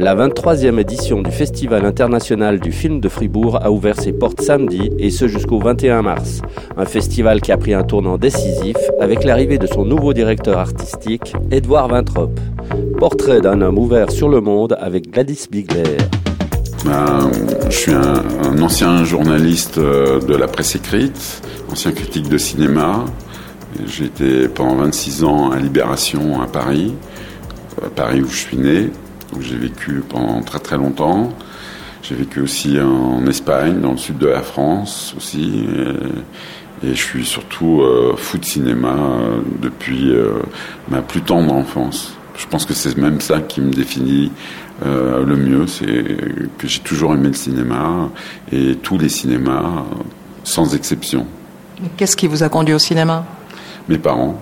La 23e édition du Festival international du film de Fribourg a ouvert ses portes samedi et ce jusqu'au 21 mars. Un festival qui a pris un tournant décisif avec l'arrivée de son nouveau directeur artistique, Edouard Vintrop. Portrait d'un homme ouvert sur le monde avec Gladys Bigler. Ben, je suis un, ancien journaliste euh, de la presse écrite, ancien critique de cinéma. J'ai été pendant 26 ans à Libération à Paris, à Paris où je suis né où j'ai vécu pendant très très longtemps. J'ai vécu aussi en Espagne, dans le sud de la France aussi. Et, je suis surtout euh, fou de cinéma euh, depuis euh, ma plus tendre enfance. Je pense que c'est même ça qui me définit le mieux, c'est que j'ai toujours aimé le cinéma et tous les cinémas, sans exception. Qu'est-ce qui vous a conduit au cinéma? Mes parents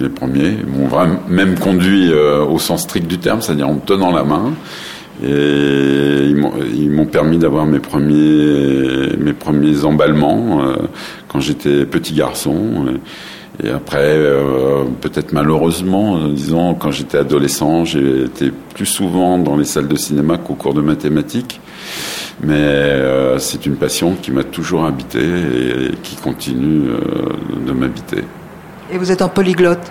les premiers, m'ont même conduit euh, au sens strict du terme, c'est-à-dire en me tenant la main. Et ils m'ont permis d'avoir mes premiers, mes premiers emballements euh, quand j'étais petit garçon. Et après, euh, peut-être malheureusement, disons, quand j'étais adolescent, j'ai été plus souvent dans les salles de cinéma qu'au cours de mathématiques. Mais c'est une passion qui m'a toujours habité et qui continue de m'habiter. Et vous êtes un polyglotte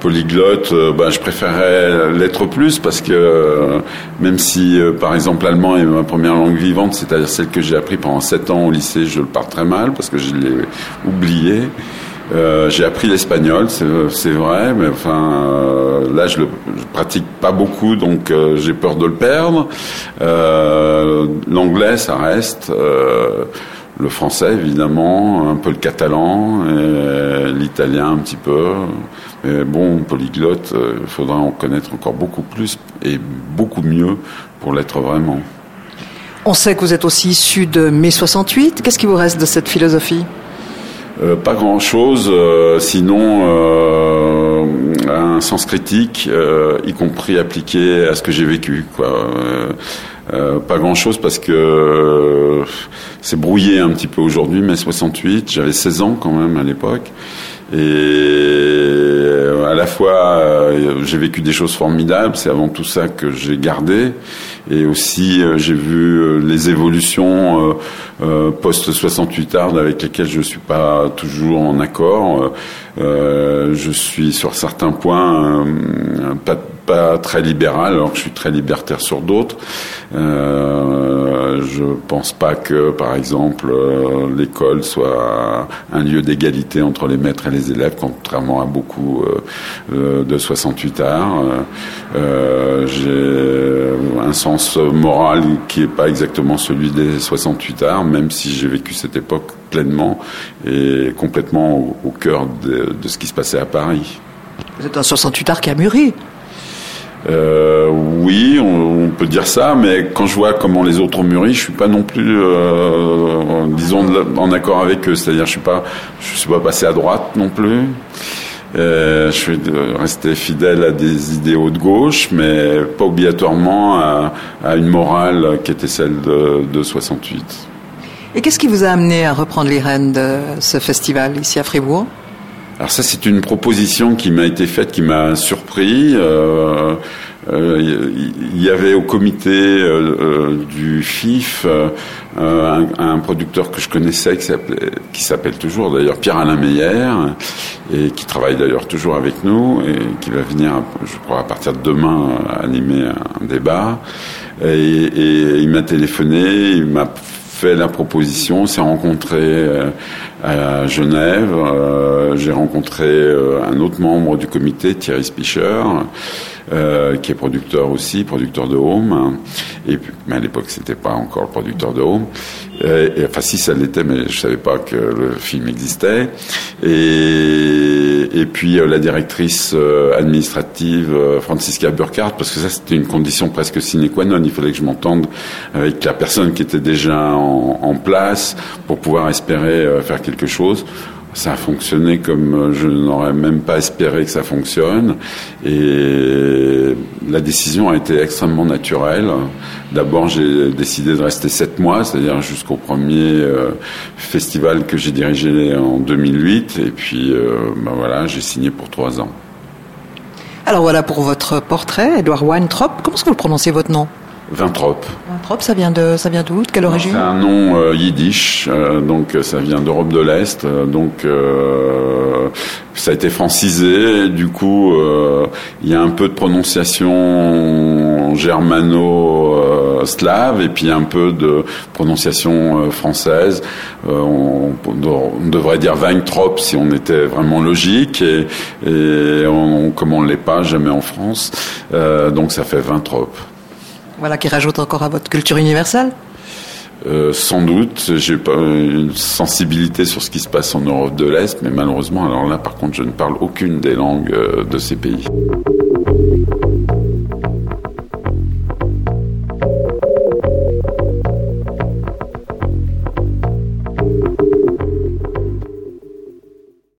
polyglotte, bah, je préférais l'être plus parce que euh, même si, euh, par exemple, l'allemand est ma première langue vivante, c'est-à-dire celle que j'ai appris pendant 7 ans au lycée, je le parle très mal parce que je l'ai oublié. j'ai appris l'espagnol, c'est vrai, mais enfin là je le pratique pas beaucoup, donc j'ai peur de le perdre. L'anglais, ça reste le français évidemment, un peu le catalan, l'italien un petit peu. Mais bon, polyglotte, il euh, faudra en connaître encore beaucoup plus et beaucoup mieux pour l'être vraiment. On sait que vous êtes aussi issu de mai 68. Qu'est-ce qui vous reste de cette philosophie? Euh, Pas grand-chose, euh, sinon un sens critique, y compris appliqué à ce que j'ai vécu. Quoi. Pas grand chose parce que c'est brouillé un petit peu aujourd'hui, mai 68, j'avais 16 ans quand même à l'époque. Et à la fois, euh, j'ai vécu des choses formidables, c'est avant tout ça que j'ai gardé. Et aussi, euh, j'ai vu euh, les évolutions post 68 art avec lesquelles je suis pas toujours en accord. je suis sur certains points pas pas très libéral, alors que je suis très libertaire sur d'autres. Euh, je pense pas que, par exemple, euh, l'école soit un lieu d'égalité entre les maîtres et les élèves, contrairement à beaucoup euh, de 68 arts. Euh, j'ai un sens moral qui est pas exactement celui des 68 arts, même si j'ai vécu cette époque pleinement et complètement au, cœur de, de ce qui se passait à Paris. Vous êtes un 68 art qui a mûri. Euh, oui, on, peut dire ça, mais quand je vois comment les autres ont mûri, je suis pas non plus, euh, disons, en accord avec eux. C'est-à-dire, je suis pas, suis pas passé à droite non plus. Euh, je suis resté fidèle à des idéaux de gauche, mais pas obligatoirement à, à une morale qui était celle de, de 68. Et qu'est-ce qui vous a amené à reprendre les rênes de ce festival ici à Fribourg? Alors ça, c'est une proposition qui m'a été faite, qui m'a surpris. Euh, euh, il y avait au comité euh, du FIF un, producteur que je connaissais qui s'appelle toujours d'ailleurs Pierre-Alain Meyer et qui travaille d'ailleurs toujours avec nous et qui va venir, je crois, à partir de demain animer un débat. Et, et il m'a téléphoné, il m'a fait la proposition, s'est rencontré euh, à Genève. Euh, j'ai rencontré euh, un autre membre du comité, Thierry Spischer, qui est producteur aussi, producteur de Home. Mais à l'époque, c'était pas encore le producteur de Home. Et, enfin, si ça l'était, mais je savais pas que le film existait. Et, puis la directrice administrative Francisca Burkhardt, parce que ça c'était une condition presque sine qua non. Il fallait que je m'entende avec la personne qui était déjà en place pour pouvoir espérer euh, faire quelque chose. Ça a fonctionné comme euh, je n'aurais même pas espéré que ça fonctionne. Et la décision a été extrêmement naturelle. D'abord, j'ai décidé de rester sept mois, c'est-à-dire jusqu'au premier euh, festival que j'ai dirigé en 2008. Et puis, ben voilà, j'ai signé pour trois ans. Alors voilà pour votre portrait, Edouard Weintraub. Comment est-ce que vous prononcez votre nom? Vintrop. Weintraub, ça vient de, ça vient d'où? De quelle origine? C'est un nom euh, yiddish, euh, donc euh, ça vient d'Europe de l'Est, euh, donc euh, ça a été francisé. et du coup, euh, il y a un peu de prononciation germano-slave et puis un peu de prononciation française. Euh, on, on devrait dire Weintrop si on était vraiment logique et, et on, comme on ne l'est pas jamais en France, euh, donc ça fait Weintrop. Voilà qui rajoute encore à votre culture universelle. Euh, sans doute, j'ai pas une sensibilité sur ce qui se passe en Europe de l'Est, mais malheureusement, alors là, par contre, je ne parle aucune des langues euh, de ces pays.